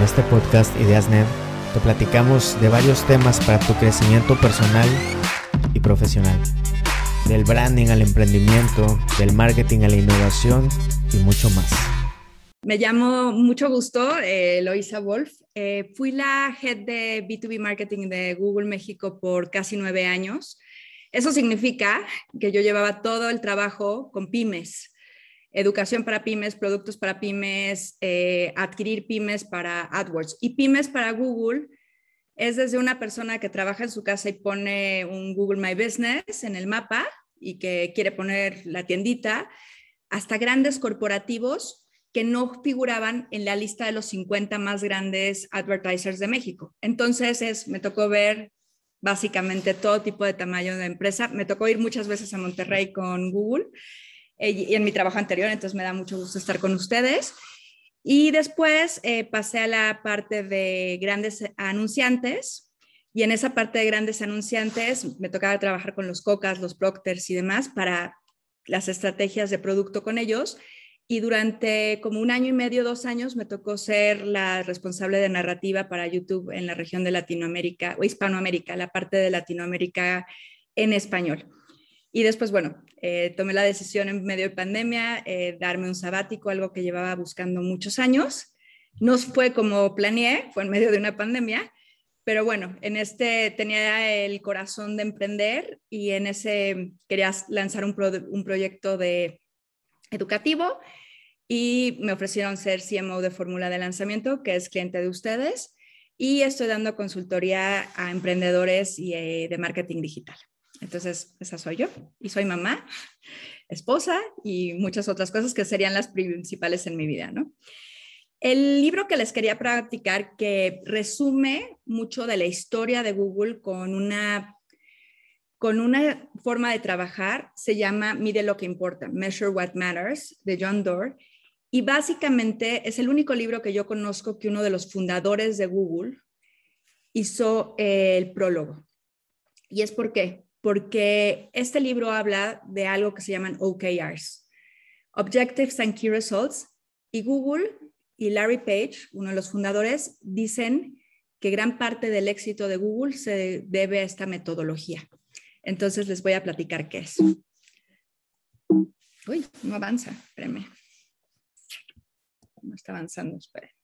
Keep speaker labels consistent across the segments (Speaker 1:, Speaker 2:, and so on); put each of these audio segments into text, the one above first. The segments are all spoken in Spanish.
Speaker 1: En este podcast IdeasNet te platicamos de varios temas para tu crecimiento personal y profesional. Del branding al emprendimiento, del marketing a la innovación y mucho más.
Speaker 2: Me llamo mucho gusto, eh, Loisa Wolf. Eh, fui la head de B2B Marketing de Google México por casi nueve años. Eso significa que yo llevaba todo el trabajo con pymes, educación para pymes, productos para pymes, eh, adquirir pymes para AdWords. Y pymes para Google es desde una persona que trabaja en su casa y pone un Google My Business en el mapa y que quiere poner la tiendita, hasta grandes corporativos que no figuraban en la lista de los 50 más grandes advertisers de México. Entonces, es, me tocó ver básicamente todo tipo de tamaño de empresa. Me tocó ir muchas veces a Monterrey con Google y en mi trabajo anterior, entonces me da mucho gusto estar con ustedes. Y después eh, pasé a la parte de grandes anunciantes y en esa parte de grandes anunciantes me tocaba trabajar con los Cocas, los Procters y demás para las estrategias de producto con ellos y durante como un año y medio, dos años, me tocó ser la responsable de narrativa para YouTube en la región de Latinoamérica o Hispanoamérica, la parte de Latinoamérica en español. Y después, bueno, eh, tomé la decisión en medio de pandemia, eh, darme un sabático, algo que llevaba buscando muchos años. No fue como planeé, fue en medio de una pandemia, pero bueno, en este tenía el corazón de emprender y en ese quería lanzar un, un proyecto de educativo y me ofrecieron ser CMO de fórmula de lanzamiento, que es cliente de ustedes, y estoy dando consultoría a emprendedores y eh, de marketing digital. Entonces, esa soy yo y soy mamá, esposa y muchas otras cosas que serían las principales en mi vida, ¿no? El libro que les quería practicar, que resume mucho de la historia de Google con una, con una forma de trabajar, se llama Mide lo que importa, Measure What Matters, de John Doerr, y básicamente es el único libro que yo conozco que uno de los fundadores de Google hizo el prólogo. ¿Y es por qué? Porque este libro habla de algo que se llaman OKRs, Objectives and Key Results, y Google y Larry Page, uno de los fundadores, dicen que gran parte del éxito de Google se debe a esta metodología. Entonces les voy a platicar qué es. Uy, no avanza, espérenme no está avanzando, espere.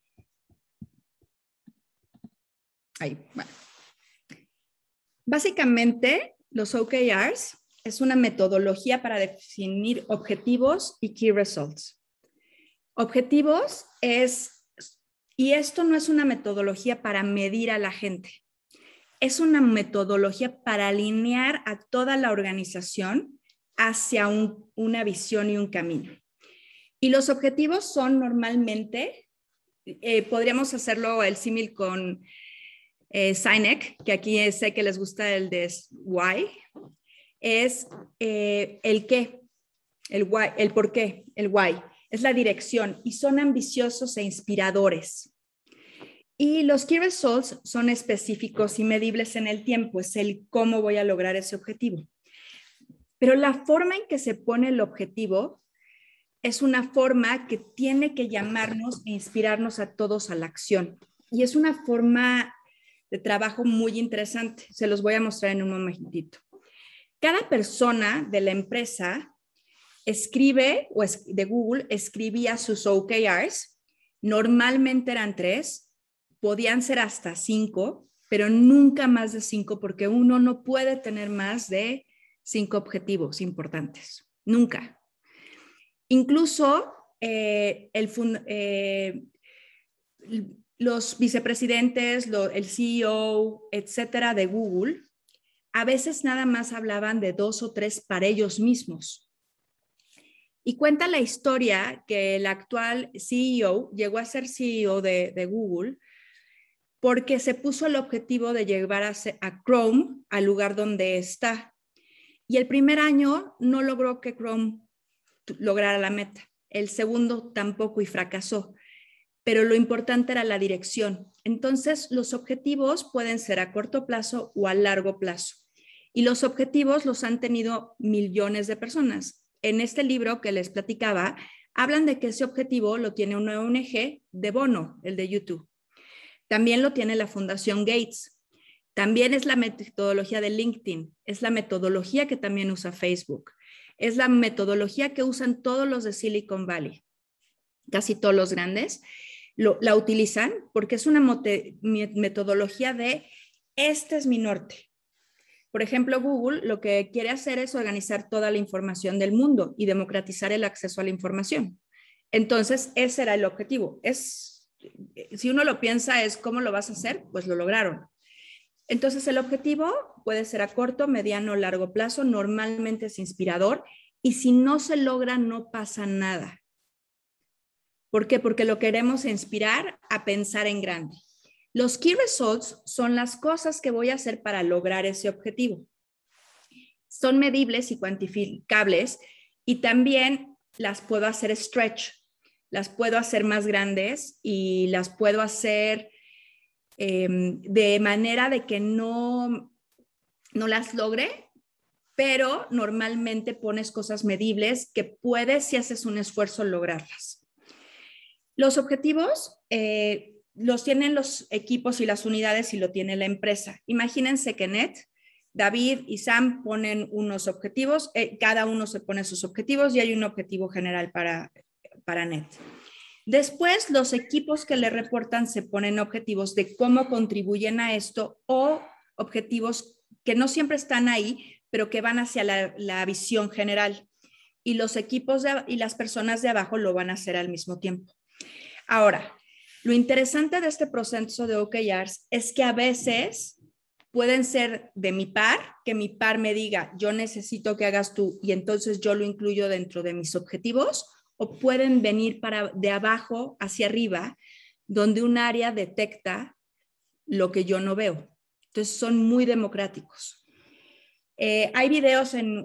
Speaker 2: Ahí, bueno. Básicamente, los OKRs es una metodología para definir objetivos y key results. Objetivos es, y esto no es una metodología para medir a la gente, es una metodología para alinear a toda la organización hacia una visión y un camino. Y los objetivos son normalmente, eh, podríamos hacerlo el símil con eh, Sinek, que aquí sé que les gusta el de why, es eh, el qué, el why, el por qué, el why, es la dirección y son ambiciosos e inspiradores. Y los key results son específicos y medibles en el tiempo, es el cómo voy a lograr ese objetivo. Pero la forma en que se pone el objetivo es una forma que tiene que llamarnos e inspirarnos a todos a la acción. Y es una forma de trabajo muy interesante. Se los voy a mostrar en un momentito. Cada persona de la empresa escribe, o de Google, escribía sus OKRs. Normalmente eran tres, podían ser hasta cinco, pero nunca más de cinco, porque uno no puede tener más de cinco objetivos importantes. Nunca. Incluso eh, eh, los vicepresidentes, el CEO, etcétera, de Google, a veces nada más hablaban de dos o tres para ellos mismos. Y cuenta la historia que el actual CEO llegó a ser CEO de, Google porque se puso el objetivo de llevar a Chrome al lugar donde está. Y el primer año no logró que Chrome lograr la meta. El segundo tampoco y fracasó. Pero lo importante era la dirección. Entonces, los objetivos pueden ser a corto plazo o a largo plazo. Y los objetivos los han tenido millones de personas. En este libro que les platicaba, hablan de que ese objetivo lo tiene una ONG de Bono, el de YouTube. También lo tiene la Fundación Gates. También es la metodología de LinkedIn, es la metodología que también usa Facebook, es la metodología que usan todos los de Silicon Valley, casi todos los grandes, la utilizan porque es una metodología de este es mi norte. Por ejemplo, Google lo que quiere hacer es organizar toda la información del mundo y democratizar el acceso a la información. Entonces, ese era el objetivo. Es, si uno lo piensa, es cómo lo vas a hacer, pues lo lograron. Entonces, el objetivo puede ser a corto, mediano o largo plazo, normalmente es inspirador y si no se logra, no pasa nada. ¿Por qué? Porque lo queremos inspirar a pensar en grande. Los key results son las cosas que voy a hacer para lograr ese objetivo. Son medibles y cuantificables y también las puedo hacer stretch, las puedo hacer más grandes y las puedo hacer em, de manera de que no, no las logre, pero normalmente pones cosas medibles que puedes, si haces un esfuerzo, lograrlas. Los objetivos eh, los tienen los equipos y las unidades y lo tiene la empresa. Imagínense que Net, David y Sam ponen unos objetivos, eh, cada uno se pone sus objetivos y hay un objetivo general para, para Net. Después, los equipos que le reportan se ponen objetivos de cómo contribuyen a esto o objetivos que no siempre están ahí, pero que van hacia la, visión general. Y los equipos y las personas de abajo lo van a hacer al mismo tiempo. Ahora, lo interesante de este proceso de OKRs es que a veces pueden ser de mi par, que mi par me diga, yo necesito que hagas tú y entonces yo lo incluyo dentro de mis objetivos, o pueden venir para de abajo hacia arriba, donde un área detecta lo que yo no veo. Entonces son muy democráticos. Eh, hay videos en,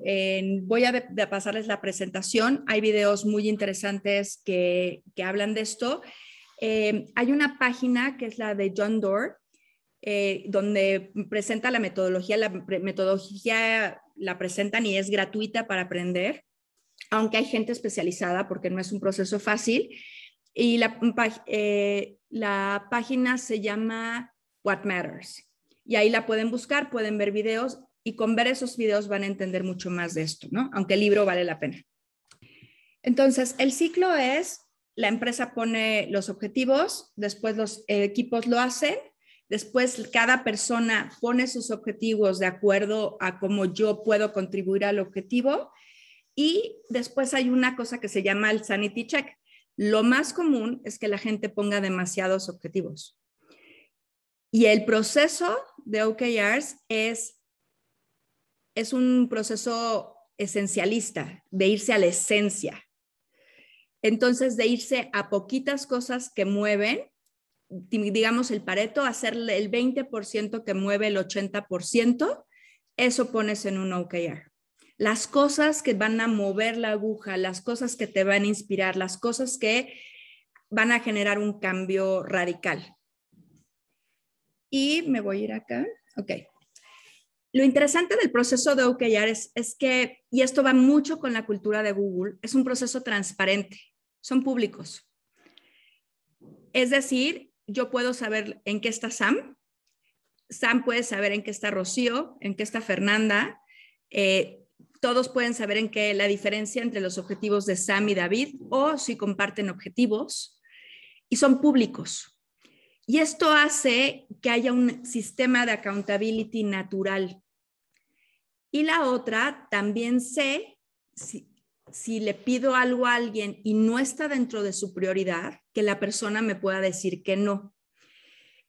Speaker 2: voy a, pasarles la presentación, hay videos muy interesantes que, que hablan de esto eh, hay una página que es la de John Doerr, eh, donde presenta la metodología. La metodología la presentan y es gratuita para aprender, aunque hay gente especializada porque no es un proceso fácil. Y la, eh, la página se llama What Matters. Y ahí la pueden buscar, pueden ver videos y con ver esos videos van a entender mucho más de esto, ¿no? Aunque el libro vale la pena. Entonces, el ciclo es la empresa pone los objetivos, después los equipos lo hacen, después cada persona pone sus objetivos de acuerdo a cómo yo puedo contribuir al objetivo y después hay una cosa que se llama el sanity check. Lo más común es que la gente ponga demasiados objetivos. Y el proceso de OKRs es, es un proceso esencialista, de irse a la esencia. Entonces, de irse a poquitas cosas que mueven, digamos el pareto, hacerle el 20% que mueve el 80%, eso pones en un OKR. Las cosas que van a mover la aguja, las cosas que te van a inspirar, las cosas que van a generar un cambio radical. Y me voy a ir acá. Ok. Lo interesante del proceso de OKR es, es, que, y esto va mucho con la cultura de Google, es un proceso transparente son públicos. Es decir, yo puedo saber en qué está Sam, Sam puede saber en qué está Rocío, en qué está Fernanda, eh, todos pueden saber en qué la diferencia entre los objetivos de Sam y David o si comparten objetivos y son públicos. Y esto hace que haya un sistema de accountability natural. Y la otra, también sé si, le pido algo a alguien y no está dentro de su prioridad, que la persona me pueda decir que no.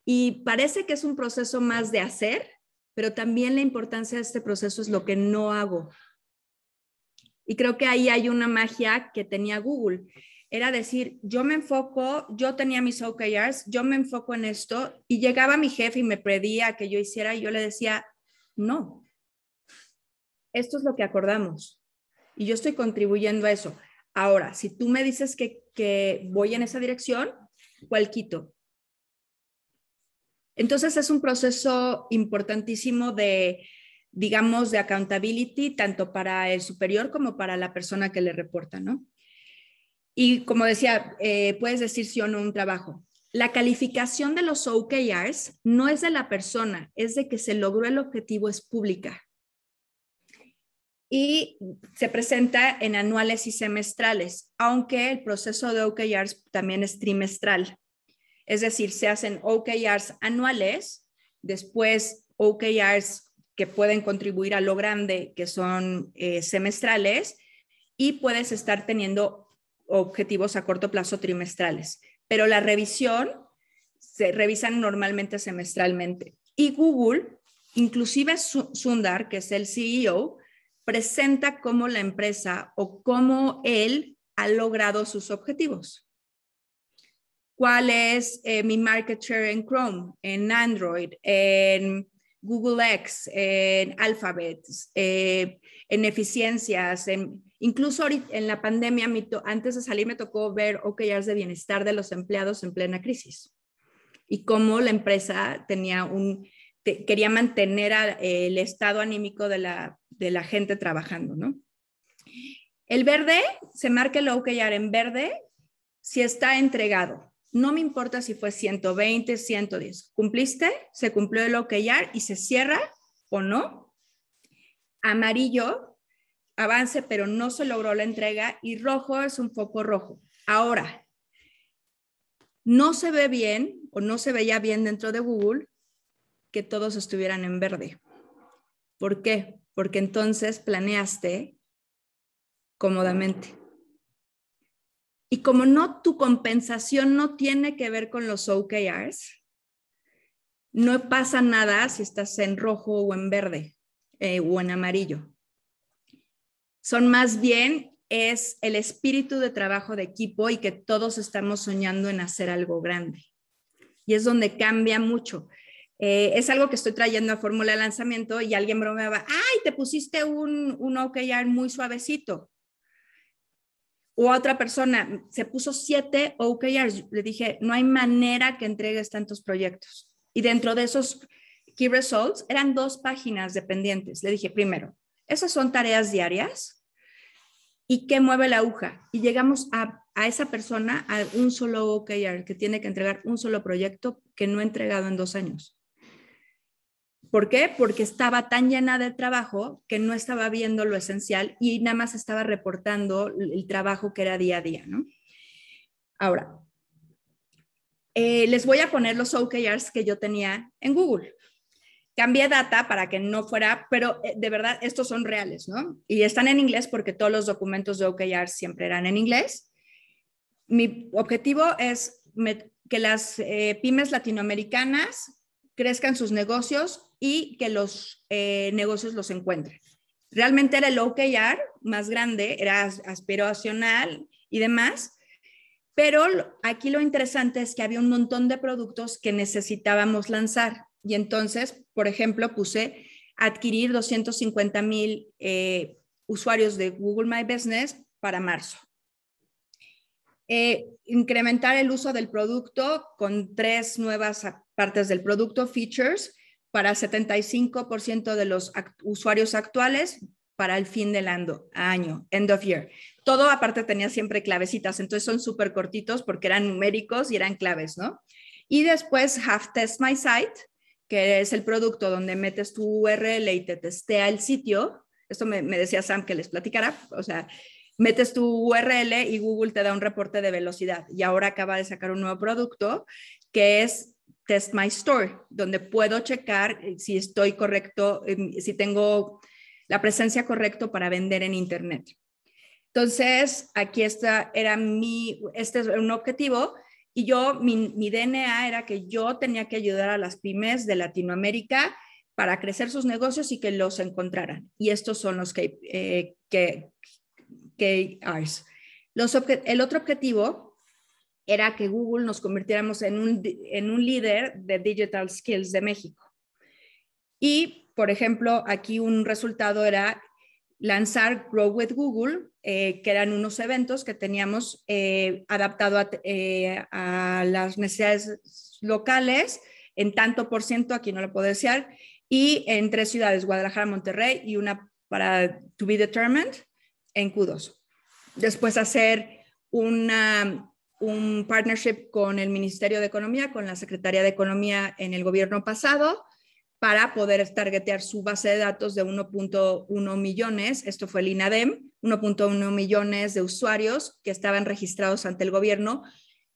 Speaker 2: Y parece que es un proceso más de hacer, pero también la importancia de este proceso es lo que no hago. Y creo que ahí hay una magia que tenía Google. Era decir, yo me enfoco, yo tenía mis OKRs, yo me enfoco en esto y llegaba mi jefe y me pedía que yo hiciera y yo le decía, no, esto es lo que acordamos y yo estoy contribuyendo a eso. Ahora, si tú me dices que, que voy en esa dirección, ¿cuál quito? Entonces es un proceso importantísimo de, digamos, de accountability, tanto para el superior como para la persona que le reporta, ¿no? Y como decía, eh, puedes decir sí o no un trabajo. la calificación de los OKRs no es de la persona, es de que se logró el objetivo, es pública. Y se presenta en anuales y semestrales, aunque el proceso de OKRs también es trimestral. Es decir, se hacen OKRs anuales, después OKRs que pueden contribuir a lo grande, que son eh, semestrales, y puedes estar teniendo objetivos a corto plazo trimestrales. Pero la revisión se revisan normalmente semestralmente. Y Google, inclusive Sundar, que es el CEO, presenta cómo la empresa o cómo él ha logrado sus objetivos. Cuál es eh, mi market share en Chrome, en Android, en Google X, en Alphabet, eh, en eficiencias, en, incluso en la pandemia, antes de salir me tocó ver OKRs de bienestar de los empleados en plena crisis. Y cómo la empresa tenía un, quería mantener el estado anímico de la, de la gente trabajando, ¿no? El verde, se marca el OKR en verde si está entregado. No me importa si fue 120, 110. ¿Cumpliste? ¿Se cumplió el OKR y se cierra o no? Amarillo, avance, pero no se logró la entrega. Y rojo es un foco rojo. Ahora, no se ve bien o no se veía bien dentro de Google que todos estuvieran en verde. ¿Por qué? Porque entonces planeaste cómodamente. Y como no, tu compensación no tiene que ver con los OKRs, no pasa nada si estás en rojo o en verde eh, o en amarillo. Son más bien es el espíritu de trabajo de equipo y que todos estamos soñando en hacer algo grande. Y es donde cambia mucho. Eh, es algo que estoy trayendo a fórmula de lanzamiento y alguien bromeaba, ay, te pusiste un, un OKR muy suavecito. O otra persona se puso siete OKRs. Le dije, no hay manera que entregues tantos proyectos. Y dentro de esos key results eran dos páginas dependientes. Le dije, primero, esas son tareas diarias. ¿Y qué mueve la aguja? Y llegamos a, a esa persona a un solo OKR que tiene que entregar un solo proyecto que no ha entregado en dos años. ¿Por qué? Porque estaba tan llena de trabajo que no estaba viendo lo esencial y nada más estaba reportando el trabajo que era día a día, ¿no? Ahora, eh, les voy a poner los OKRs que yo tenía en Google. Cambié data para que no fuera, pero eh, de verdad estos son reales, ¿no? Y están en inglés porque todos los documentos de OKRs siempre eran en inglés. Mi objetivo es que las eh, pymes latinoamericanas crezcan sus negocios y que los eh, negocios los encuentren. Realmente era el OKR más grande, era aspiracional y demás, pero aquí lo interesante es que había un montón de productos que necesitábamos lanzar. Y entonces, por ejemplo, puse adquirir 250 mil eh, usuarios de Google My Business para marzo. Eh, incrementar el uso del producto con tres nuevas partes del producto, features, para 75% de los usuarios actuales para el fin del año, end of year. Todo aparte tenía siempre clavecitas, entonces son súper cortitos porque eran numéricos y eran claves, ¿no? Y después Have Test My Site, que es el producto donde metes tu URL y te testea el sitio. Esto me, me decía Sam que les platicara, o sea, metes tu URL y Google te da un reporte de velocidad. Y ahora acaba de sacar un nuevo producto que es Test My Store, donde puedo checar eh, si estoy correcto, em, si tengo la presencia correcta para vender en Internet. Entonces, aquí está, era mi, este es un objetivo y yo, mi, mi, DNA era que yo tenía que ayudar a las pymes de Latinoamérica para crecer sus negocios y que los encontraran. Y estos son los que, eh, que, los el otro objetivo era que Google nos convirtiéramos en un, en un líder de Digital Skills de México. Y, por ejemplo, aquí un resultado era lanzar Grow with Google, eh, que eran unos eventos que teníamos eh, adaptado a, eh, a, las necesidades locales en tanto por ciento, aquí no lo puedo decir, y en tres ciudades, Guadalajara, Monterrey y una para To Be Determined en Q2. Después hacer una, un partnership con el Ministerio de Economía, con la Secretaría de Economía en el gobierno pasado, para poder targetear su base de datos de 1.1 millones, esto fue el INADEM, 1.1 millones de usuarios que estaban registrados ante el gobierno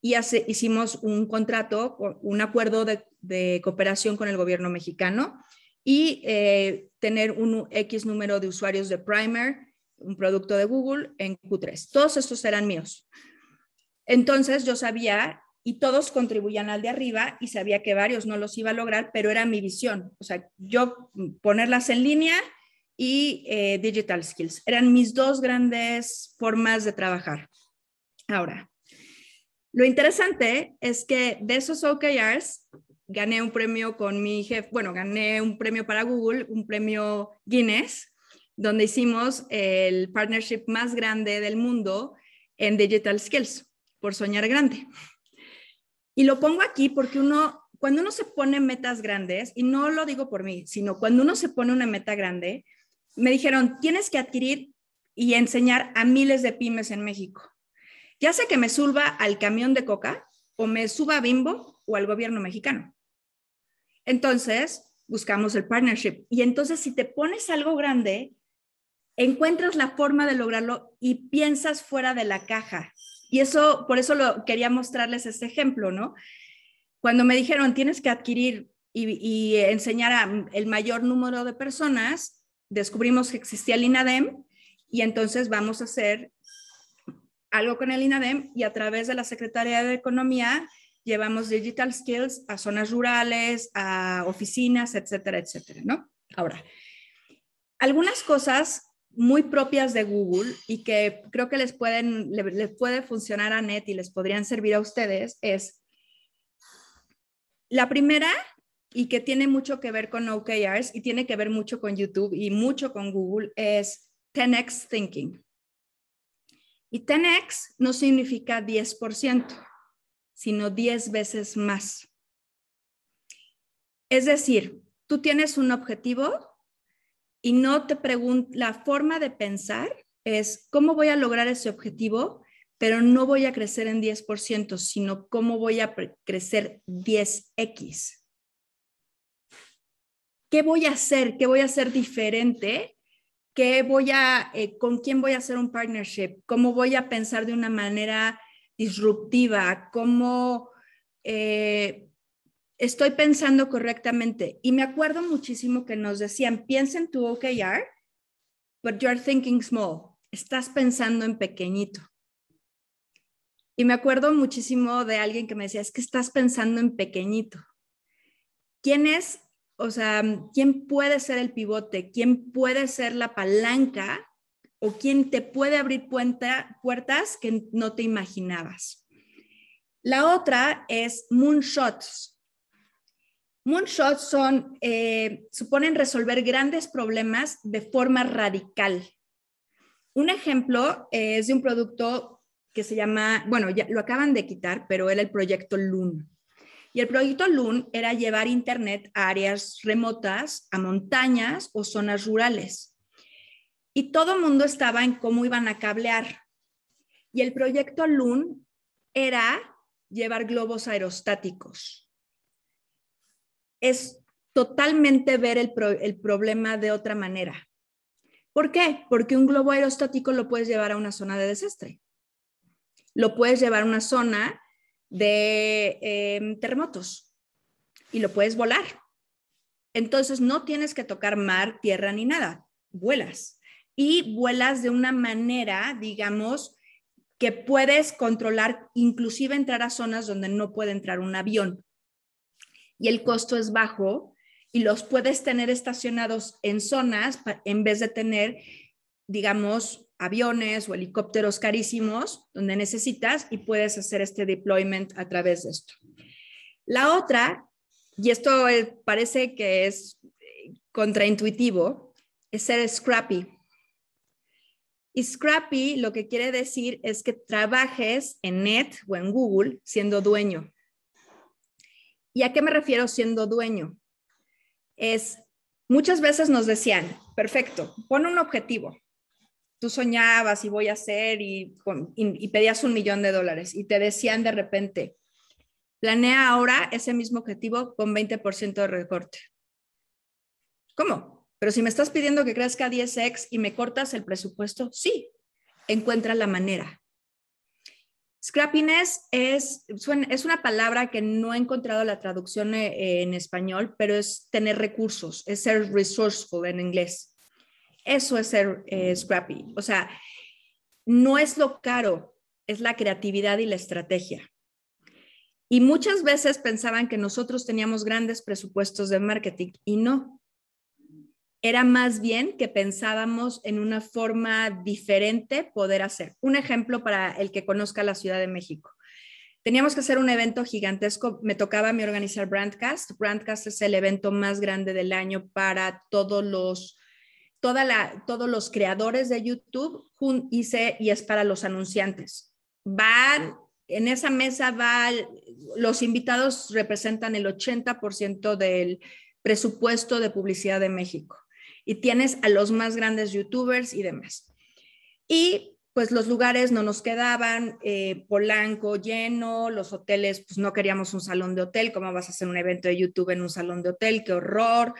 Speaker 2: y hicimos un contrato, un acuerdo de, cooperación con el gobierno mexicano y eh, tener un X número de usuarios de Primer, un producto de Google, en Q3. Todos estos eran míos. Entonces yo sabía y todos contribuían al de arriba y sabía que varios no los iba a lograr, pero era mi visión. O sea, yo ponerlas en línea y eh, digital skills. Eran mis dos grandes formas de trabajar. Ahora, lo interesante es que de esos OKRs gané un premio con mi jefe, bueno, gané un premio para Google, un premio Guinness, donde hicimos el partnership más grande del mundo en digital skills, por soñar grande. Y lo pongo aquí porque uno, cuando uno se pone metas grandes, y no lo digo por mí, sino cuando uno se pone una meta grande, me dijeron, tienes que adquirir y enseñar a miles de pymes en México. Ya sé que me suba al camión de coca o me suba a Bimbo o al gobierno mexicano. Entonces, buscamos el partnership. Y entonces, si te pones algo grande, encuentras la forma de lograrlo y piensas fuera de la caja. Y eso, por eso lo quería mostrarles este ejemplo, ¿no? Cuando me dijeron, tienes que adquirir y, enseñar a el mayor número de personas, descubrimos que existía el INADEM y entonces vamos a hacer algo con el INADEM y a través de la Secretaría de Economía llevamos digital skills a zonas rurales, a oficinas, etcétera, etcétera, ¿no? Ahora, algunas cosas muy propias de Google y que creo que les, pueden, les puede funcionar a Net y les podrían servir a ustedes es la primera y que tiene mucho que ver con OKRs y tiene que ver mucho con YouTube y mucho con Google es 10x thinking. Y 10x no significa 10%, sino 10 veces más. Es decir, tú tienes un objetivo y no te pregunto, la forma de pensar es cómo voy a lograr ese objetivo, pero no voy a crecer en 10%, sino cómo voy a crecer 10x. ¿Qué voy a hacer? ¿Qué voy a hacer diferente? ¿Qué voy a, eh, con quién voy a hacer un partnership? ¿Cómo voy a pensar de una manera disruptiva? ¿Cómo eh, estoy pensando correctamente. Y me acuerdo muchísimo que nos decían, piensa en tu OKR, but you're thinking small. Estás pensando en pequeñito. Y me acuerdo muchísimo de alguien que me decía, es que estás pensando en pequeñito. ¿Quién es, o sea, quién puede ser el pivote? ¿Quién puede ser la palanca? ¿O quién te puede abrir puertas que no te imaginabas? La otra es moonshots. Moonshots son, eh, suponen resolver grandes problemas de forma radical. Un ejemplo eh, es de un producto que se llama, bueno, ya lo acaban de quitar, pero era el proyecto Loon. Y el proyecto Loon era llevar Internet a áreas remotas, a montañas o zonas rurales. Y todo el mundo estaba en cómo iban a cablear. Y el proyecto Loon era llevar globos aerostáticos es totalmente ver el, problema de otra manera. ¿Por qué? Porque un globo aerostático lo puedes llevar a una zona de desastre. Lo puedes llevar a una zona de em, terremotos y lo puedes volar. Entonces no tienes que tocar mar, tierra ni nada. Vuelas. Y vuelas de una manera, digamos, que puedes controlar, inclusive entrar a zonas donde no puede entrar un avión y el costo es bajo y los puedes tener estacionados en zonas en vez de tener, digamos, aviones o helicópteros carísimos donde necesitas y puedes hacer este deployment a través de esto. La otra, y esto parece que es eh, contraintuitivo, es ser scrappy. Y scrappy lo que quiere decir es que trabajes en Net o en Google siendo dueño. ¿Y a qué me refiero siendo dueño? Es, muchas veces nos decían, perfecto, pon un objetivo. tú soñabas y voy a hacer y, pedías un millón de dólares y te decían de repente, planea ahora ese mismo objetivo con 20% de recorte. ¿Cómo? Pero si me estás pidiendo que crezca 10x y me cortas el presupuesto, sí, encuentra la manera. Scrappiness es, es una palabra que no he encontrado la traducción eh, en español, pero es tener recursos, es ser resourceful en inglés. Eso es ser eh, scrappy. O sea, no es lo caro, es la creatividad y la estrategia. Y muchas veces pensaban que nosotros teníamos grandes presupuestos de marketing y no. Era más bien que pensábamos en una forma diferente poder hacer. Un ejemplo para el que conozca la Ciudad de México. Teníamos que hacer un evento gigantesco. Me tocaba a mí organizar Brandcast. Brandcast es el evento más grande del año para todos los toda la, todos los creadores de YouTube hice, y es para los anunciantes. Van, en esa mesa va, los invitados representan el 80% del presupuesto de publicidad de México y tienes a los más grandes youtubers y demás. Y pues los lugares no nos quedaban, eh, Polanco lleno, los hoteles, pues no queríamos un salón de hotel, ¿cómo vas a hacer un evento de YouTube en un salón de hotel? ¡Qué horror!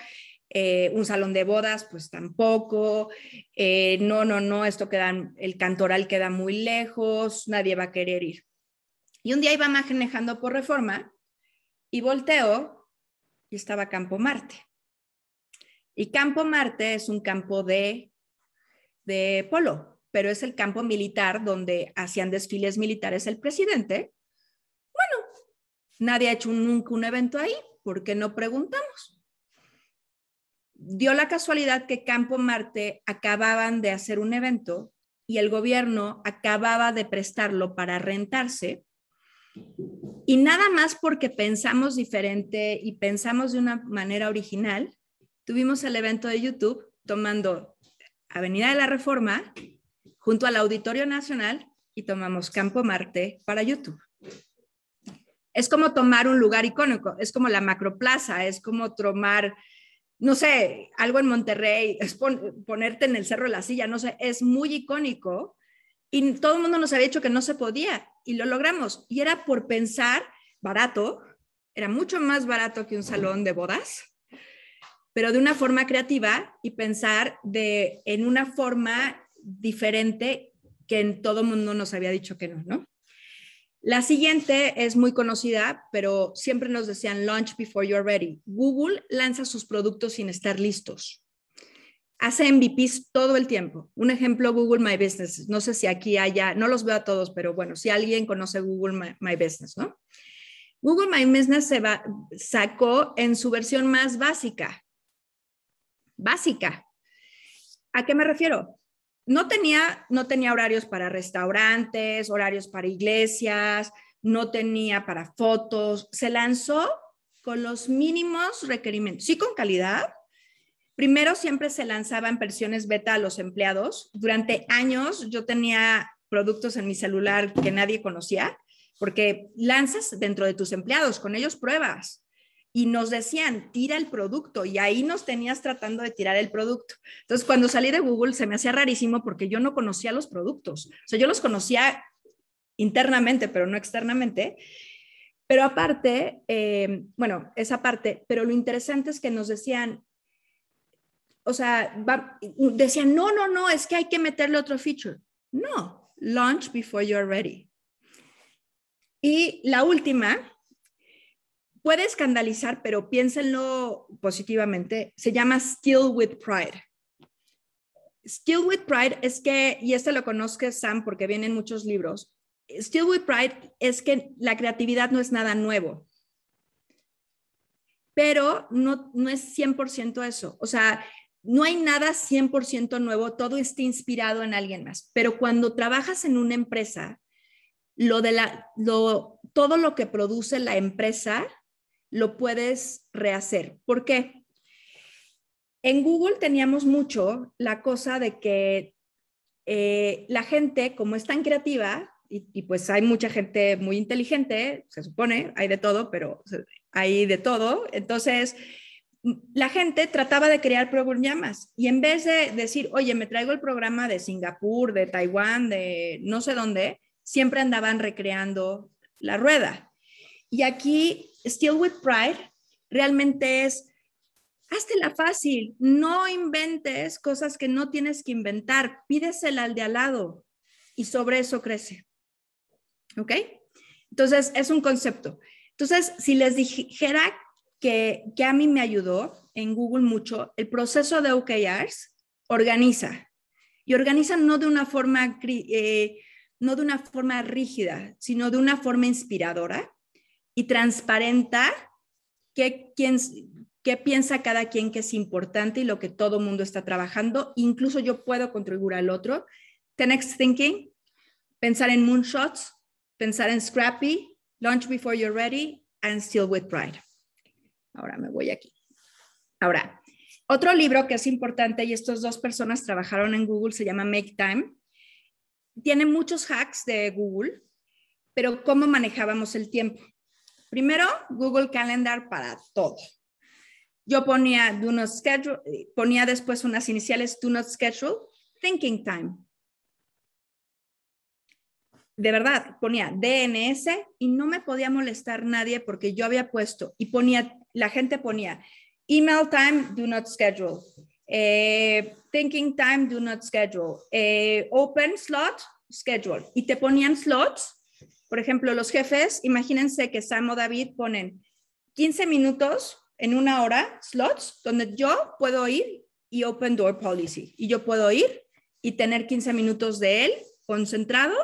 Speaker 2: Eh, un salón de bodas, pues tampoco. Eh, no, no, no, esto queda, el cantoral queda muy lejos, nadie va a querer ir. Y un día iba manejando por reforma y volteo y estaba Campo Marte. Y Campo Marte es un campo de, de polo, pero es el campo militar donde hacían desfiles militares el presidente. Bueno, nadie ha hecho nunca un evento ahí, ¿por qué no preguntamos? dio la casualidad que Campo Marte acababan de hacer un evento y el gobierno acababa de prestarlo para rentarse. Y nada más porque pensamos diferente y pensamos de una manera original, tuvimos el evento de YouTube tomando Avenida de la Reforma junto al Auditorio Nacional y tomamos Campo Marte para YouTube. Es como tomar un lugar icónico, es como la macroplaza, es como tomar no sé, algo en Monterrey, es ponerte en el Cerro de la Silla, no sé, es muy icónico y todo el mundo nos había dicho que no se podía y lo logramos. Y era por pensar barato, era mucho más barato que un salón de bodas, pero de una forma creativa y pensar de, en una forma diferente que en todo mundo nos había dicho que no, ¿no? La siguiente es muy conocida, pero siempre nos decían launch before you're ready. Google lanza sus productos sin estar listos. Hace MVPs todo el tiempo. Un ejemplo, Google My Business. No sé si aquí haya, no los veo a todos, pero bueno, si alguien conoce Google My, Business, ¿no? Google My Business se sacó en su versión más básica. Básica. ¿A qué me refiero? no tenía, no tenía horarios para restaurantes, horarios para iglesias, no tenía para fotos. Se lanzó con los mínimos requerimientos, sí con calidad. Primero siempre se lanzaba en versiones beta a los empleados. Durante años yo tenía productos en mi celular que nadie conocía, porque lanzas dentro de tus empleados, con ellos pruebas y nos decían, tira el producto y ahí nos tenías tratando de tirar el producto. Entonces, cuando salí de Google se me hacía rarísimo porque yo no conocía los productos. O sea, yo los conocía internamente, pero no externamente. Pero aparte, eh, bueno, esa parte, pero lo interesante es que nos decían, o sea, decían, no, no, no, es que hay que meterle otro feature. No, launch before you're ready. Y la última, puede escandalizar, pero piénsenlo positivamente, se llama Still with Pride. Still with Pride es que, y este lo conozco Sam porque viene en muchos libros, Still with Pride es que la creatividad no es nada nuevo, pero no, no es 100% eso. O sea, no hay nada 100% nuevo, todo está inspirado en alguien más. Pero cuando trabajas en una empresa, lo de la, lo, todo lo que produce la empresa lo puedes rehacer. ¿Por qué? En Google teníamos mucho la cosa de que eh, la gente, como es tan creativa, y, pues hay mucha gente muy inteligente, se supone, hay de todo, pero hay de todo. Entonces, la gente trataba de crear programas y en vez de decir, oye, me traigo el programa de Singapur, de Taiwán, de no sé dónde, siempre andaban recreando la rueda. Y aquí, Still with Pride, realmente es, la fácil, no inventes cosas que no tienes que inventar, pídesela al de al lado y sobre eso crece. ¿Ok? Entonces, es un concepto. Entonces, si les dijera que, que a mí me ayudó en Google mucho, el proceso de OKRs organiza. Y organiza no de una forma, eh, no de una forma rígida, sino de una forma inspiradora y transparenta qué, quién, qué piensa cada quien que es importante y lo que todo mundo está trabajando. Incluso yo puedo contribuir al otro. The next thinking, pensar en moonshots, pensar en Scrappy, Launch Before You're Ready, and Still with Pride. Ahora me voy aquí. Ahora, otro libro que es importante y estas dos personas trabajaron en Google se llama Make Time. Tiene muchos hacks de Google, pero cómo manejábamos el tiempo. Primero, Google Calendar para todo. Yo ponía do not schedule, ponía después unas iniciales do not schedule, thinking time de verdad, ponía DNS y no me podía molestar nadie porque yo había puesto y ponía, la gente ponía email time, do not schedule. Eh, thinking time, do not schedule. Eh, open slot, schedule. Y te ponían slots. Por ejemplo, los jefes, imagínense que Sam o David ponen 15 minutos en una hora, slots, donde yo puedo ir y open door policy. Y yo puedo ir y tener 15 minutos de él concentrado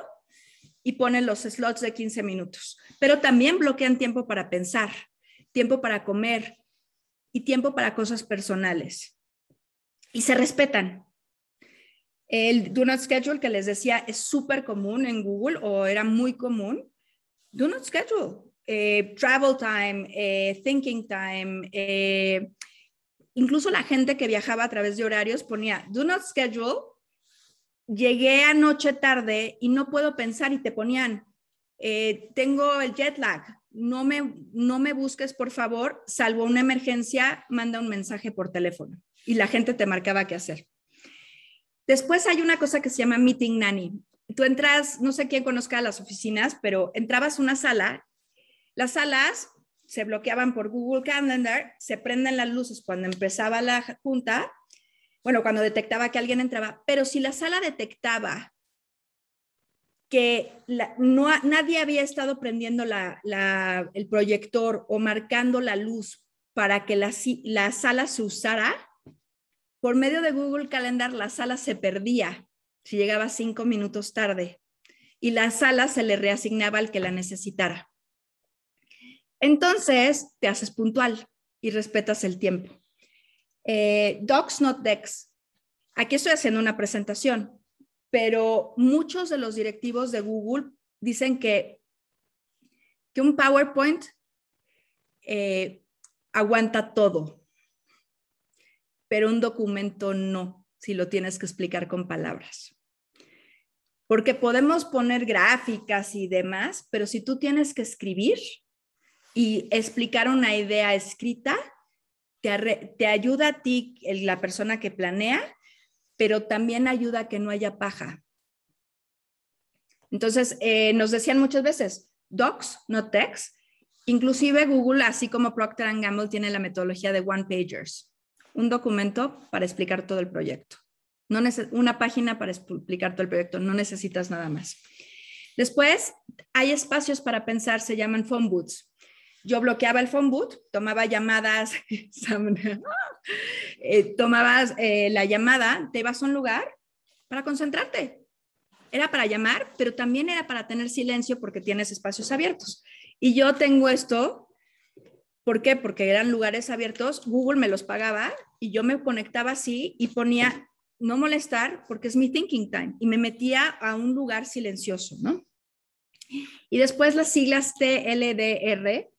Speaker 2: y ponen los slots de 15 minutos, pero también bloquean tiempo para pensar, tiempo para comer y tiempo para cosas personales. Y se respetan. El Do Not Schedule que les decía es súper común en Google o era muy común. Do Not Schedule. Eh, travel time, eh, thinking time. Eh, incluso la gente que viajaba a través de horarios ponía Do Not Schedule llegué anoche tarde y no puedo pensar y te ponían, eh, tengo el jet lag, no me, no me busques por favor, salvo una emergencia, manda un mensaje por teléfono y la gente te marcaba qué hacer. Después hay una cosa que se llama Meeting Nanny. Tú entras, no sé quién conozca las oficinas, pero entrabas a una sala, las salas se bloqueaban por Google Calendar, se prenden las luces cuando empezaba la junta bueno, cuando detectaba que alguien entraba, pero si la sala detectaba que no, nadie había estado prendiendo el proyector o marcando la luz para que la, la sala se usara, por medio de Google Calendar la sala se perdía si llegaba cinco minutos tarde y la sala se le reasignaba al que la necesitara. Entonces te haces puntual y respetas el tiempo. Eh, docs, not decks. Aquí estoy haciendo una presentación, pero muchos de los directivos de Google dicen que, que un PowerPoint eh, aguanta todo, pero un documento no, si lo tienes que explicar con palabras. Porque podemos poner gráficas y demás, pero si tú tienes que escribir y explicar una idea escrita, te, ayuda a ti, la persona que planea, pero también ayuda a que no haya paja. Entonces, eh, nos decían muchas veces, docs, no text. Inclusive Google, así como Procter Gamble, tiene la metodología de one pagers, un documento para explicar todo el proyecto. No una página para explicar todo el proyecto, no necesitas nada más. Después, hay espacios para pensar, se llaman phone booths. Yo bloqueaba el phone boot, tomaba llamadas, eh, tomabas eh, la llamada, te ibas a un lugar para concentrarte. Era para llamar, pero también era para tener silencio porque tienes espacios abiertos. Y yo tengo esto, ¿por qué? Porque eran lugares abiertos, Google me los pagaba y yo me conectaba así y ponía no molestar porque es mi thinking time y me metía a un lugar silencioso, ¿no? Y después las siglas TLDR,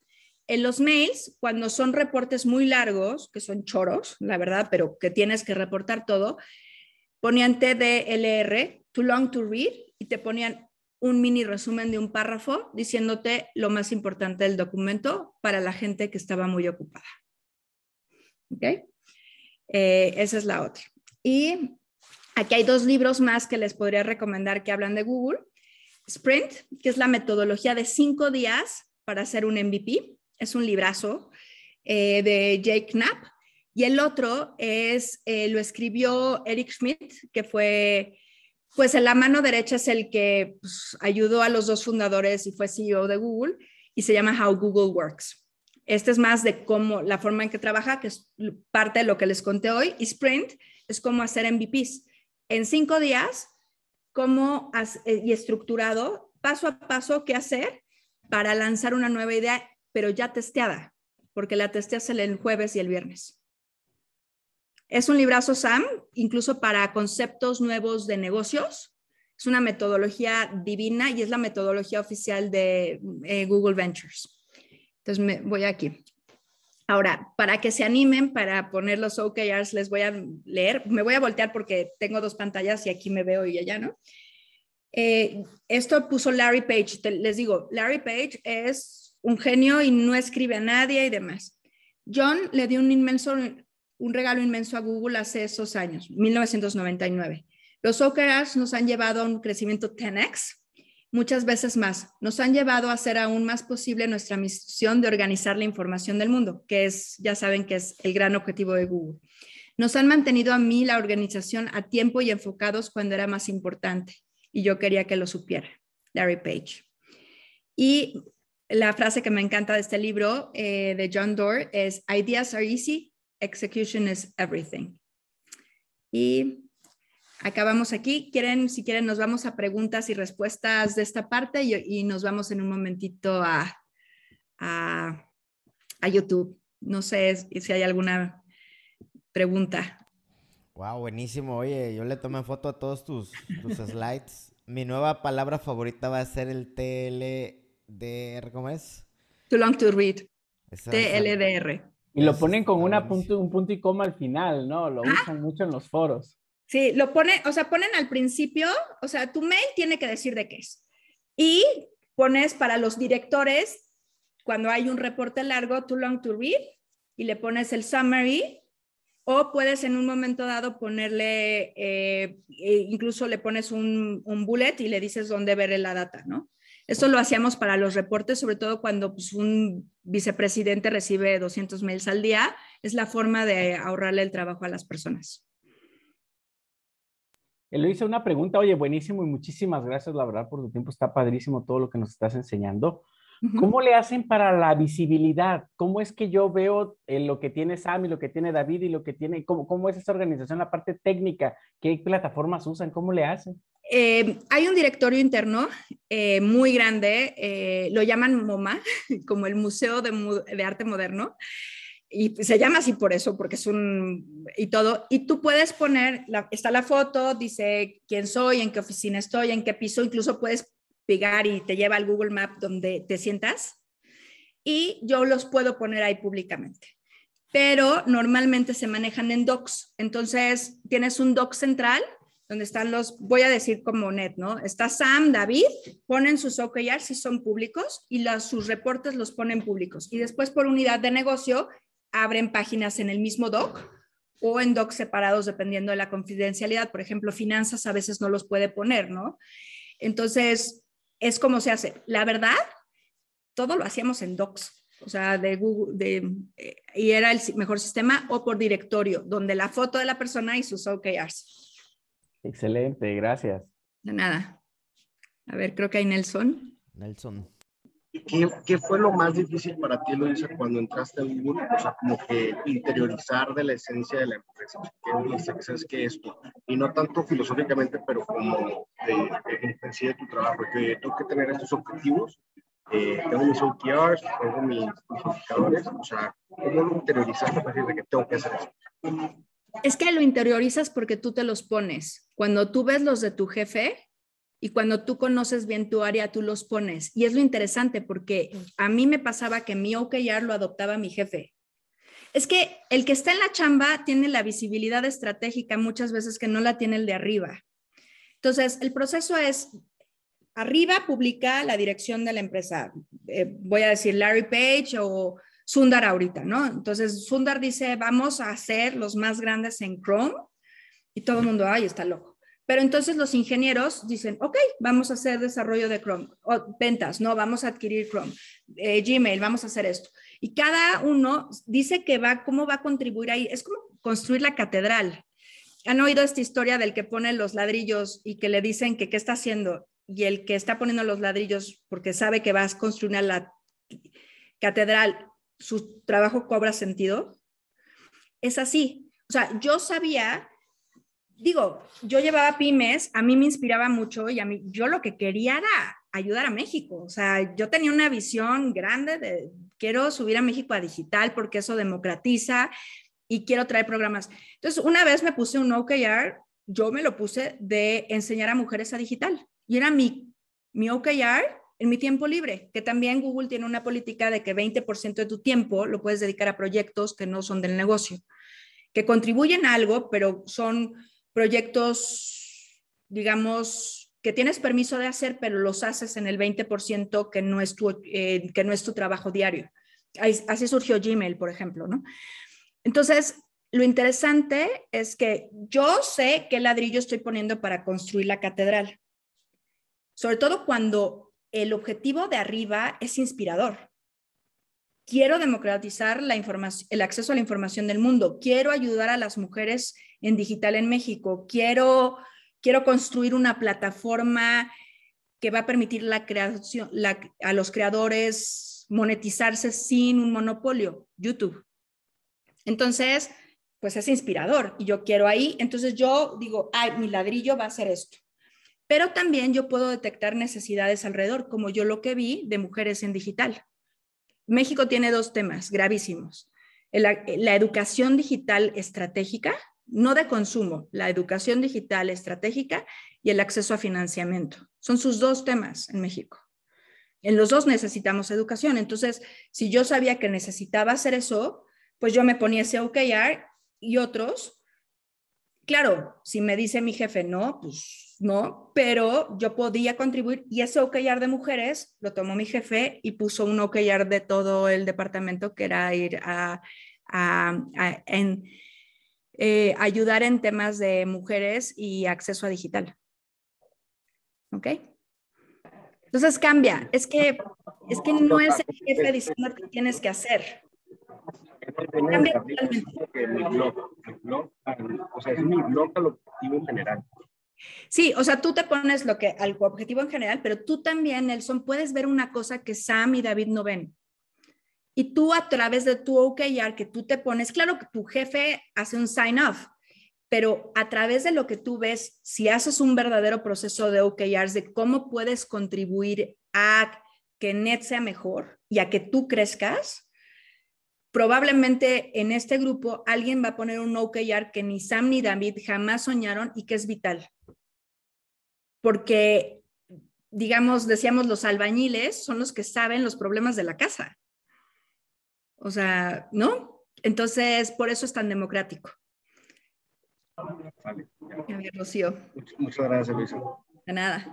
Speaker 2: en los mails, cuando son reportes muy largos, que son choros, la verdad, pero que tienes que reportar todo, ponían TDLR, too long to read, y te ponían un mini resumen de un párrafo diciéndote lo más importante del documento para la gente que estaba muy ocupada. ¿Ok? Eh, esa es la otra. Y aquí hay dos libros más que les podría recomendar que hablan de Google. Sprint, que es la metodología de cinco días para hacer un MVP. Es un librazo eh, de Jake Knapp. Y el otro es, eh, lo escribió Eric Schmidt, que fue, pues en la mano derecha es el que pues, ayudó a los dos fundadores y fue CEO de Google, y se llama How Google Works. Este es más de cómo, la forma en que trabaja, que es parte de lo que les conté hoy, y Sprint es cómo hacer MVPs. En cinco días, cómo eh, y estructurado, paso a paso, qué hacer para lanzar una nueva idea, pero ya testeada, porque la testeas el jueves y el viernes. Es un librazo SAM, incluso para conceptos nuevos de negocios. Es una metodología divina y es la metodología oficial de eh, Google Ventures. Entonces me voy aquí. Ahora, para que se animen para poner los OKRs, les voy a leer. Me voy a voltear porque tengo dos pantallas y aquí me veo y allá, ¿no? Eh, esto puso Larry Page. les digo, Larry Page es un genio y no escribe a nadie y demás. John le dio un inmenso un regalo inmenso a Google hace esos años, 1999. Los OKRs nos han llevado a un crecimiento 10x, muchas veces más. Nos han llevado a hacer aún más posible nuestra misión de organizar la información del mundo, que es, ya saben que es el gran objetivo de Google. Nos han mantenido a mí la organización a tiempo y enfocados cuando era más importante, y yo quería que lo supiera. Larry Page. Y la frase que me encanta de este libro eh, de John Doerr es, Ideas are easy, execution is everything. Y acabamos aquí. Quieren, si quieren, nos vamos a preguntas y respuestas de esta parte y, nos vamos en un momentito a, a, YouTube. No sé si hay alguna pregunta.
Speaker 1: Wow, buenísimo. Oye, yo le tomé foto a todos tus, tus slides. Mi nueva palabra favorita va a ser el TLDR, ¿cómo es?
Speaker 2: Too long to read. TLDR.
Speaker 3: Y lo ponen con una punto, un punto y coma al final, ¿no? Lo ah. usan mucho en los foros.
Speaker 2: Sí, lo pone, o sea, ponen al principio, o sea, tu mail tiene que decir de qué es. Y pones para los directores, cuando hay un reporte largo, too long to read, y le pones el summary, o puedes en un momento dado ponerle, eh, e incluso le pones un, un bullet y le dices dónde ver la data, ¿no? Eso lo hacíamos para los reportes, sobre todo cuando pues, un vicepresidente recibe 200 mails al día. Es la forma de ahorrarle el trabajo a las personas.
Speaker 3: hice una pregunta, oye, buenísimo y muchísimas gracias, la verdad, por tu tiempo. Está padrísimo todo lo que nos estás enseñando. ¿Cómo le hacen para la visibilidad? ¿Cómo es que yo veo eh, lo que tiene Sam y lo que tiene David y lo que tiene, cómo, cómo es esa organización, la parte técnica? ¿Qué plataformas usan? ¿Cómo le hacen?
Speaker 2: Eh, hay un directorio interno eh, muy grande, eh, lo llaman MoMA, como el Museo de, Arte Moderno, y se llama así por eso, porque es un y todo. Y tú puedes poner, está la foto, dice quién soy, en qué oficina estoy, en qué piso, incluso puedes pegar y te lleva al Google Map donde te sientas. Y yo los puedo poner ahí públicamente. Pero normalmente se manejan en docs. Entonces, tienes un doc central donde están los, voy a decir como net, ¿no? Está Sam, David, ponen sus OKRs si son públicos y los, sus reportes los ponen públicos. Y después por unidad de negocio abren páginas en el mismo doc o en docs separados dependiendo de la confidencialidad. Por ejemplo, finanzas a veces no los puede poner, ¿no? Entonces, es como se hace. La verdad, todo lo hacíamos en docs, o sea, de Google, de, eh, y era el mejor sistema o por directorio, donde la foto de la persona y sus OKRs.
Speaker 3: Excelente, gracias.
Speaker 2: De nada. A ver, creo que hay Nelson.
Speaker 1: Nelson.
Speaker 4: ¿Qué, ¿Qué, fue lo más difícil para ti, Luisa, cuando entraste a Google? O sea, como que interiorizar de la esencia de la empresa. ¿Qué es, que esto? Y no tanto filosóficamente, pero como de, de, en sí de tu trabajo. Que tengo que tener estos objetivos. Eh, tengo mis OKRs, tengo mis, indicadores. O sea, ¿cómo lo interiorizaste para decir de que tengo que hacer esto?
Speaker 2: Es que lo interiorizas porque tú te los pones. Cuando tú ves los de tu jefe y cuando tú conoces bien tu área, tú los pones. Y es lo interesante porque a mí me pasaba que mi OKR lo adoptaba mi jefe. Es que el que está en la chamba tiene la visibilidad estratégica muchas veces que no la tiene el de arriba. Entonces, el proceso es, arriba publica la dirección de la empresa. Eh, voy a decir Larry Page o Sundar ahorita, ¿no? Entonces, Sundar dice, vamos a hacer los más grandes en Chrome y todo el mundo, ay, está loco. Pero entonces los ingenieros dicen, ok, vamos a hacer desarrollo de Chrome, ventas, no, vamos a adquirir Chrome, eh, Gmail, vamos a hacer esto. Y cada uno dice que va, cómo va a contribuir ahí. Es como construir la catedral. ¿Han oído esta historia del que pone los ladrillos y que le dicen que qué está haciendo? Y el que está poniendo los ladrillos porque sabe que vas a construir una catedral, su trabajo cobra sentido. Es así. O sea, yo sabía digo, yo llevaba pymes, a mí me inspiraba mucho y a mí, yo lo que quería era ayudar a México. O sea, yo tenía una visión grande de quiero subir a México a digital porque eso democratiza y quiero traer programas. Entonces, una vez me puse un OKR, yo me lo puse de enseñar a mujeres a digital y era mi, mi OKR en mi tiempo libre, que también Google tiene una política de que 20% de tu tiempo lo puedes dedicar a proyectos que no son del negocio, que contribuyen a algo, pero son proyectos, digamos, que tienes permiso de hacer, pero los haces en el 20% que no es tu, eh, que no es tu trabajo diario. Así surgió Gmail, por ejemplo, ¿no? Entonces, lo interesante es que yo sé qué ladrillo estoy poniendo para construir la catedral, sobre todo cuando el objetivo de arriba es inspirador. Quiero democratizar la el acceso a la información del mundo. Quiero ayudar a las mujeres en digital en México. Quiero, quiero construir una plataforma que va a permitir la creación, a los creadores monetizarse sin un monopolio, YouTube. Entonces, pues es inspirador y yo quiero ahí. Entonces yo digo, ay, mi ladrillo va a ser esto. Pero también yo puedo detectar necesidades alrededor, como yo lo que vi de mujeres en digital. México tiene dos temas gravísimos. La, la educación digital estratégica, no de consumo, la educación digital estratégica y el acceso a financiamiento. Son sus dos temas en México. En los dos necesitamos educación. Entonces, si yo sabía que necesitaba hacer eso, pues yo me ponía ese OKR y otros. Claro, si me dice mi jefe no, pues no, pero yo podía contribuir y ese OKR de mujeres lo tomó mi jefe y puso un OKR de todo el departamento que era ir a, eh, ayudar en temas de mujeres y acceso a digital. ¿Ok? Entonces cambia. Es que, es que no es el jefe diciendo que tienes que hacer.
Speaker 4: O sea, es mi blog al objetivo en general.
Speaker 2: Sí, o sea, tú te pones lo que al objetivo en general, pero tú también, Nelson, puedes ver una cosa que Sam y David no ven. Y tú a través de tu OKR que tú te pones, claro que tu jefe hace un sign off, pero a través de lo que tú ves, si haces un verdadero proceso de OKRs de cómo puedes contribuir a que Net sea mejor y a que tú crezcas, probablemente en este grupo alguien va a poner un OKR que ni Sam ni David jamás soñaron y que es vital. Porque, digamos, decíamos, los albañiles son los que saben los problemas de la casa. O sea, ¿no? Entonces, por eso es tan democrático.
Speaker 4: Vale. Rocío. Muchas gracias, Luisa.
Speaker 2: De nada.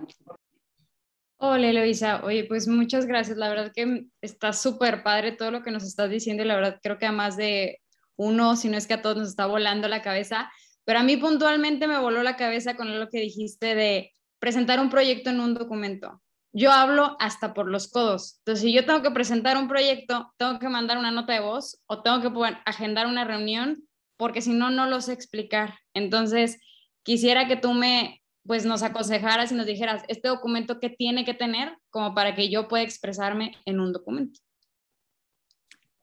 Speaker 5: Hola, Luisa. Oye, pues muchas gracias. La verdad que está súper padre todo lo que nos estás diciendo y la verdad creo que a más de uno, si no es que a todos nos está volando la cabeza, pero a mí puntualmente me voló la cabeza con lo que dijiste de presentar un proyecto en un documento yo hablo hasta por los codos. Entonces, si yo tengo que presentar un proyecto, tengo que mandar una nota de voz o tengo que agendar una reunión, porque si no, no lo sé explicar. Entonces, quisiera que tú me, pues, nos aconsejaras y nos dijeras este documento que tiene que tener como para que yo pueda expresarme en un documento.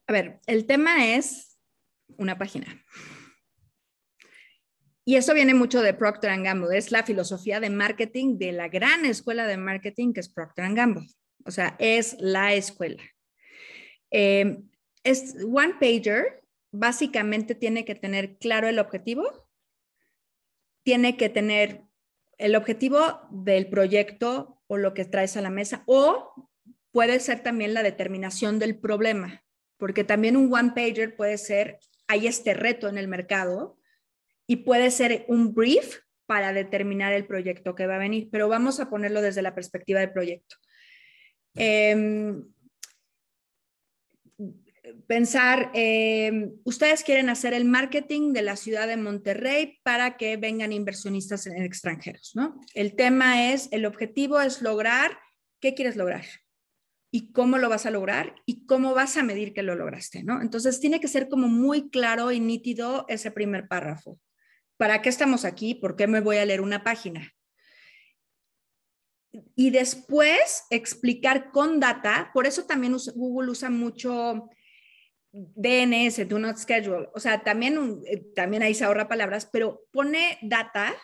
Speaker 2: A ver, el tema es una página. Y eso viene mucho de Procter Gamble, es la filosofía de marketing de la gran escuela de marketing que es Procter Gamble. O sea, es la escuela. Eh, es One Pager básicamente tiene que tener claro el objetivo, tiene que tener el objetivo del proyecto o lo que traes a la mesa, o puede ser también la determinación del problema, porque también un one pager puede ser, hay este reto en el mercado, y puede ser un brief para determinar el proyecto que va a venir, pero vamos a ponerlo desde la perspectiva del proyecto. Em, pensar, eh, ustedes quieren hacer el marketing de la ciudad de Monterrey para que vengan inversionistas extranjeros, ¿no? El tema es, el objetivo es lograr, ¿qué quieres lograr? ¿Y cómo lo vas a lograr? ¿Y cómo vas a medir que lo lograste, ¿no? Entonces tiene que ser como muy claro y nítido ese primer párrafo. ¿Para qué estamos aquí? ¿Por qué me voy a leer una página? Y después explicar con data, por eso también Google usa mucho DNS, Do Not Schedule, o sea, también, eh, también ahí se ahorra palabras, pero pone data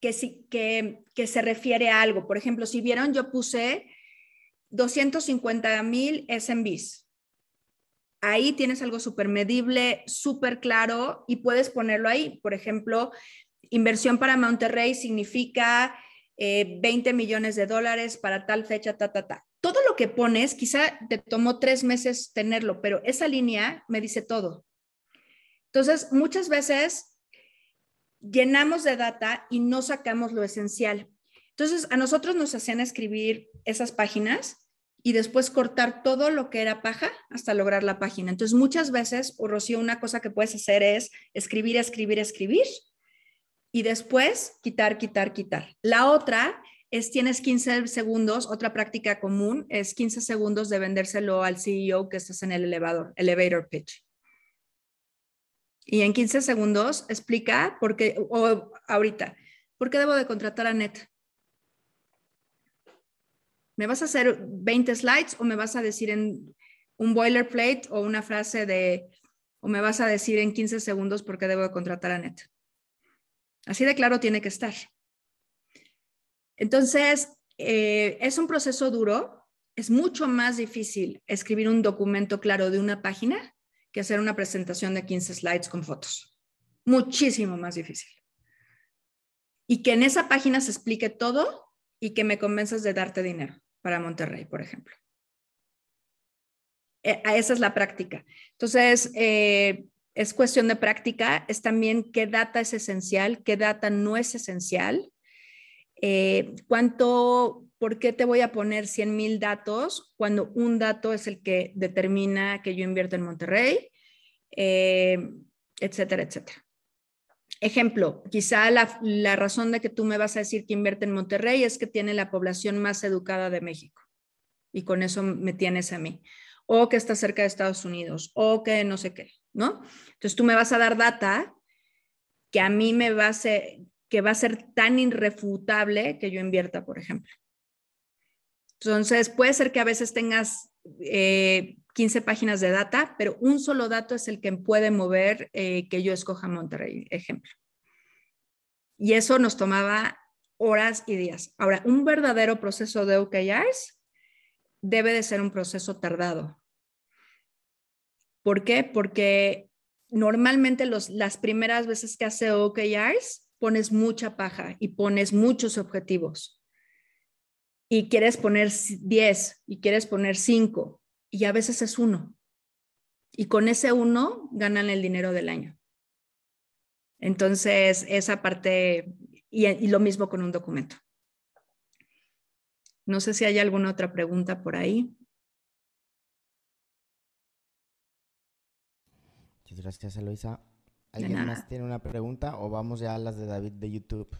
Speaker 2: que, sí, que, que se refiere a algo. Por ejemplo, si vieron, yo puse 250 mil SMBs. Ahí tienes algo súper medible, súper claro y puedes ponerlo ahí. Por ejemplo, inversión para Monterrey significa 20 eh, millones de dólares para tal fecha, ta, ta, ta todo lo que pones, quizá te tomó tres meses tenerlo, pero esa línea me dice todo. Entonces, muchas veces llenamos de data y no sacamos lo esencial. Entonces, a nosotros nos hacían escribir esas páginas y después cortar todo lo que era paja hasta lograr la página. Entonces, muchas veces, o Rocío, una cosa que puedes hacer es escribir, escribir, escribir y después quitar, quitar, quitar. La otra es tienes 15 segundos, otra práctica común es 15 segundos de vendérselo al CEO que estás en el elevador, elevator pitch. Y en 15 segundos explica por qué, o ahorita, ¿por qué debo de contratar a Net? ¿Me vas a hacer 20 slides o me vas a decir en un boilerplate o una frase de, o me vas a decir en 15 segundos por qué debo de contratar a Net? Así de claro tiene que estar. Entonces, eh, es un proceso duro, es mucho más difícil escribir un documento claro de una página que hacer una presentación de 15 slides con fotos. Muchísimo más difícil. Y que en esa página se explique todo y que me convenzas de darte dinero para Monterrey, por ejemplo. E, esa es la práctica. Entonces, eh, es cuestión de práctica, es también qué data es esencial, qué data no es esencial eh, ¿Cuánto, por qué te voy a poner 100 mil datos cuando un dato es el que determina que yo invierto en Monterrey? Eh, etcétera, etcétera. Ejemplo, quizá la, la, razón de que tú me vas a decir que invierte en Monterrey es que tiene la población más educada de México y con eso me tienes a mí. O que está cerca de Estados Unidos, o que no sé qué, ¿no? Entonces tú me vas a dar data que a mí me va a ser, que va a ser tan irrefutable que yo invierta, por ejemplo. Entonces, puede ser que a veces tengas 15 eh, páginas de data, pero un solo dato es el que puede mover eh, que yo escoja Monterrey, ejemplo. Y eso nos tomaba horas y días. Ahora, un verdadero proceso de OKRs debe de ser un proceso tardado. ¿Por qué? Porque normalmente los, las primeras veces que hace OKRs pones mucha paja y pones muchos objetivos y quieres poner 10 y quieres poner 5 y a veces es uno. Y con ese uno ganan el dinero del año. Entonces, esa parte, y, lo mismo con un documento. No sé si hay alguna otra pregunta por ahí.
Speaker 1: Muchas gracias, Eloisa. ¿Alguien más tiene una pregunta o vamos ya a las de David de YouTube?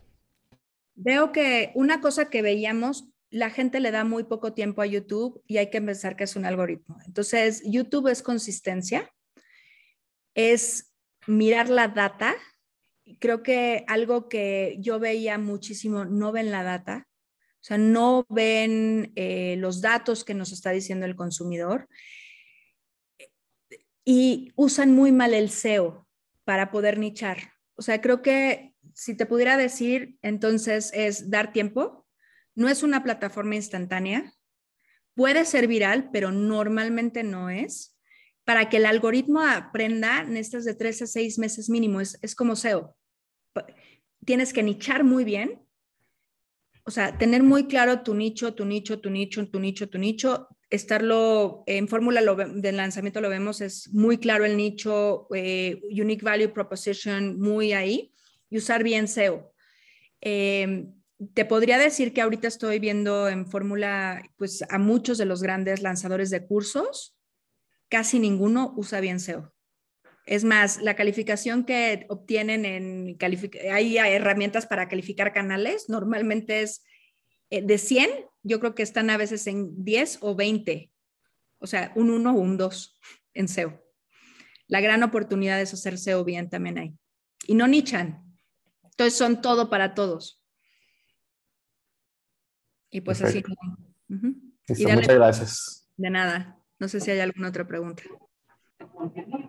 Speaker 2: Veo que una cosa que veíamos, la gente le da muy poco tiempo a YouTube y hay que pensar que es un algoritmo. Entonces, YouTube es consistencia, es mirar la data. Creo que algo que yo veía muchísimo, no ven la data, o sea, no ven eh, los datos que nos está diciendo el consumidor y usan muy mal el SEO para poder nichar. O sea, creo que si te pudiera decir, entonces es dar tiempo. No es una plataforma instantánea. Puede ser viral, pero normalmente no es. Para que el algoritmo aprenda, necesitas de tres a seis meses mínimo. Es, es como SEO. Tienes que nichar muy bien. O sea, tener muy claro tu nicho, tu nicho, tu nicho, tu nicho, tu nicho, estarlo en fórmula de lanzamiento lo vemos, es muy claro el nicho, eh, Unique Value Proposition, muy ahí, y usar bien SEO. Em, te podría decir que ahorita estoy viendo en fórmula pues a muchos de los grandes lanzadores de cursos, casi ninguno usa bien SEO. Es más, la calificación que obtienen en hay herramientas para calificar canales, normalmente es eh, de 100, yo creo que están a veces en 10 o 20, o sea, un 1 o un 2 en SEO. La gran oportunidad es hacer SEO bien también hay. Y no nichan. Entonces son todo para todos. Y pues así.
Speaker 3: muchas gracias.
Speaker 2: De nada. No sé si hay alguna otra pregunta.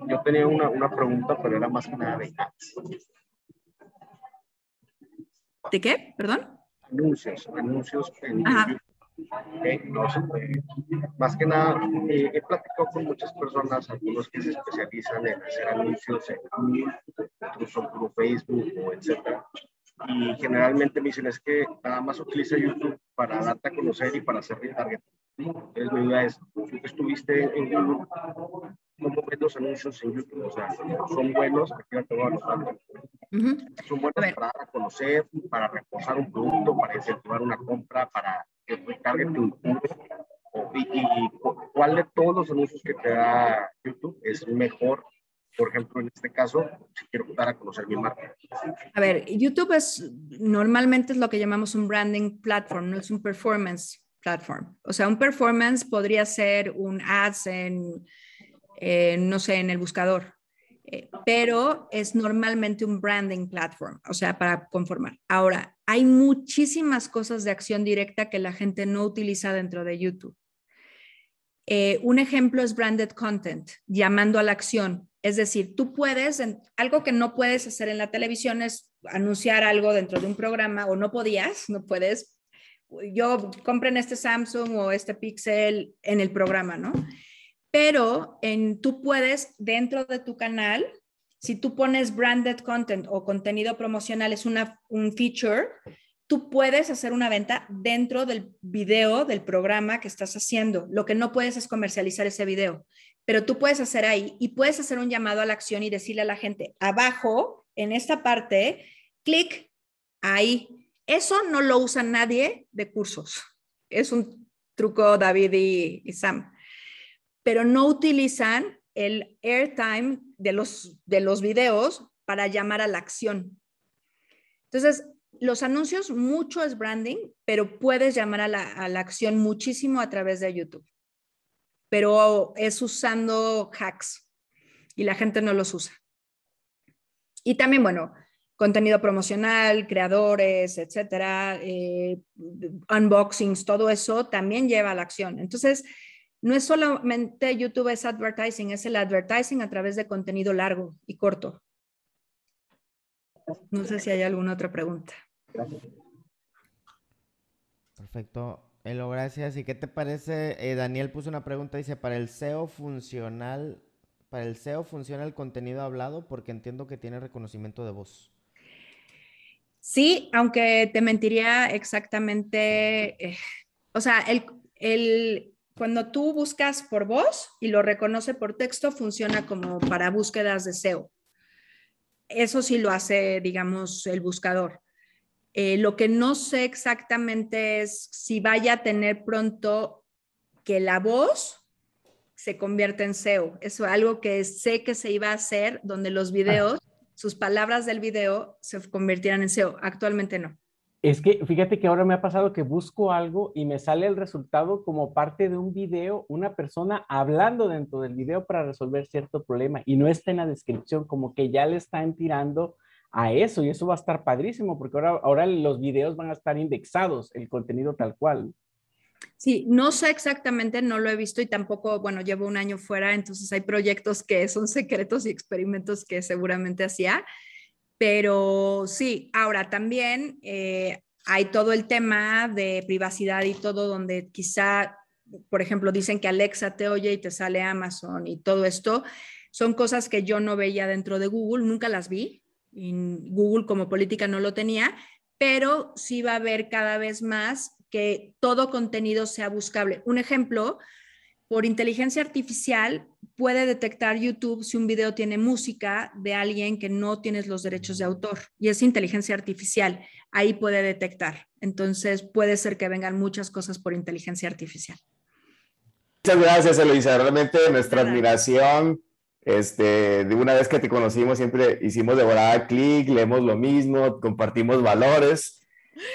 Speaker 4: Yo tenía una, una pregunta, pero era más que nada de ads.
Speaker 2: ¿De qué? ¿Perdón?
Speaker 4: Anuncios, anuncios en YouTube. No, más que nada, eh, he platicado con muchas personas, algunos que se especializan en hacer anuncios en otros son por Facebook o etcétera. Y generalmente me dicen es que nada más utiliza YouTube para darte a conocer y para hacer retargeting. Entonces mi duda es, tú que estuviste en Google, ¿cómo ves los anuncios en YouTube? O sea, ¿son buenos? Aquí no tengo a ¿Son buenos para dar a conocer, para reforzar un producto, para incentivar una compra, para que retargeting puro? Y, y, cuál de todos los anuncios que te da YouTube es mejor por ejemplo, en este caso, si quiero dar a conocer mi marca.
Speaker 2: A ver, YouTube es normalmente es lo que llamamos un branding platform, no es un performance platform. O sea, un performance podría ser un ads en, no sé, en el buscador, eh, pero es normalmente un branding platform, o sea, para conformar. Ahora, hay muchísimas cosas de acción directa que la gente no utiliza dentro de YouTube. Eh, un ejemplo es branded content, llamando a la acción. Es decir, tú puedes, algo que no puedes hacer en la televisión es anunciar algo dentro de un programa o no podías, no puedes yo compren este Samsung o este Pixel en el programa, ¿no? Pero en, tú puedes, dentro de tu canal, si tú pones branded content o contenido promocional, es una, un feature, tú puedes hacer una venta dentro del video del programa que estás haciendo. Lo que no puedes es comercializar ese video, pero tú puedes hacer ahí y puedes hacer un llamado a la acción y decirle a la gente, abajo, en esta parte, clic ahí eso no lo usa nadie de cursos. Es un truco David y, Sam. Pero no utilizan el airtime de los, de los videos para llamar a la acción. Entonces, los anuncios, mucho es branding, pero puedes llamar a la, a la acción muchísimo a través de YouTube. Pero es usando hacks y la gente no los usa. Y también, bueno, contenido promocional, creadores, etcétera, eh, unboxings, todo eso también lleva a la acción. Entonces, no es solamente YouTube es advertising, es el advertising a través de contenido largo y corto. No sé si hay alguna otra pregunta.
Speaker 1: Perfecto. Elo, gracias. ¿Y qué te parece? Eh, Daniel puso una pregunta, dice, para el SEO funcional, para el SEO funciona el contenido hablado porque entiendo que tiene reconocimiento de voz.
Speaker 2: Sí, aunque te mentiría exactamente, eh, o sea, el, cuando tú buscas por voz y lo reconoce por texto, funciona como para búsquedas de SEO. Eso sí lo hace, digamos, el buscador. Eh, lo que no sé exactamente es si vaya a tener pronto que la voz se convierta en SEO. Eso es algo que sé que se iba a hacer, donde los videos sus palabras del video se convirtieran en SEO. Actualmente no.
Speaker 3: Es que fíjate que ahora me ha pasado que busco algo y me sale el resultado como parte de un video, una persona hablando dentro del video para resolver cierto problema y no está en la descripción, como que ya le están tirando a eso y eso va a estar padrísimo porque ahora, ahora los videos van a estar indexados, el contenido tal cual.
Speaker 2: Sí, no sé exactamente, no lo he visto y tampoco, bueno, llevo un año fuera, entonces hay proyectos que son secretos y experimentos que seguramente hacía, pero sí, ahora también eh, hay todo el tema de privacidad y todo donde quizá, por ejemplo, dicen que Alexa te oye y te sale Amazon y todo esto, son cosas que yo no veía dentro de Google, nunca las vi, Google como política no lo tenía, pero sí va a haber cada vez más que todo contenido sea buscable. Un ejemplo, por inteligencia artificial puede detectar YouTube si un video tiene música de alguien que no tienes los derechos de autor y es inteligencia artificial. Ahí puede detectar. Entonces puede ser que vengan muchas cosas por inteligencia artificial.
Speaker 6: Muchas gracias, Eloisa. Realmente nuestra admiración. Este, de una vez que te conocimos, siempre hicimos de volada clic, leemos lo mismo, compartimos valores.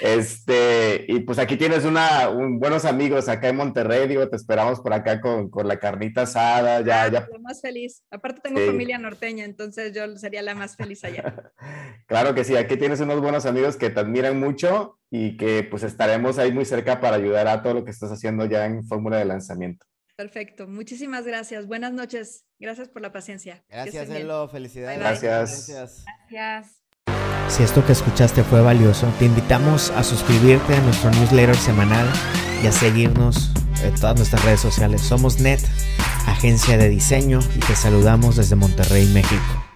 Speaker 6: Este, y pues aquí tienes una, buenos amigos acá en Monterrey, digo, te esperamos por acá con, con la carnita asada, ya,
Speaker 2: ah,
Speaker 6: ya.
Speaker 2: La más feliz. Aparte tengo familia norteña, entonces yo sería la más feliz allá.
Speaker 6: claro que sí, aquí tienes unos buenos amigos que te admiran mucho y que pues estaremos ahí muy cerca para ayudar a todo lo que estás haciendo ya en fórmula de lanzamiento.
Speaker 2: Perfecto, muchísimas gracias. Buenas noches. Gracias por la paciencia.
Speaker 1: Gracias, Elo. Felicidades.
Speaker 6: Gracias.
Speaker 2: Gracias.
Speaker 1: Si esto que escuchaste fue valioso, te invitamos a suscribirte a nuestro newsletter semanal y a seguirnos en todas nuestras redes sociales. Somos NET, agencia de diseño, y te saludamos desde Monterrey, México.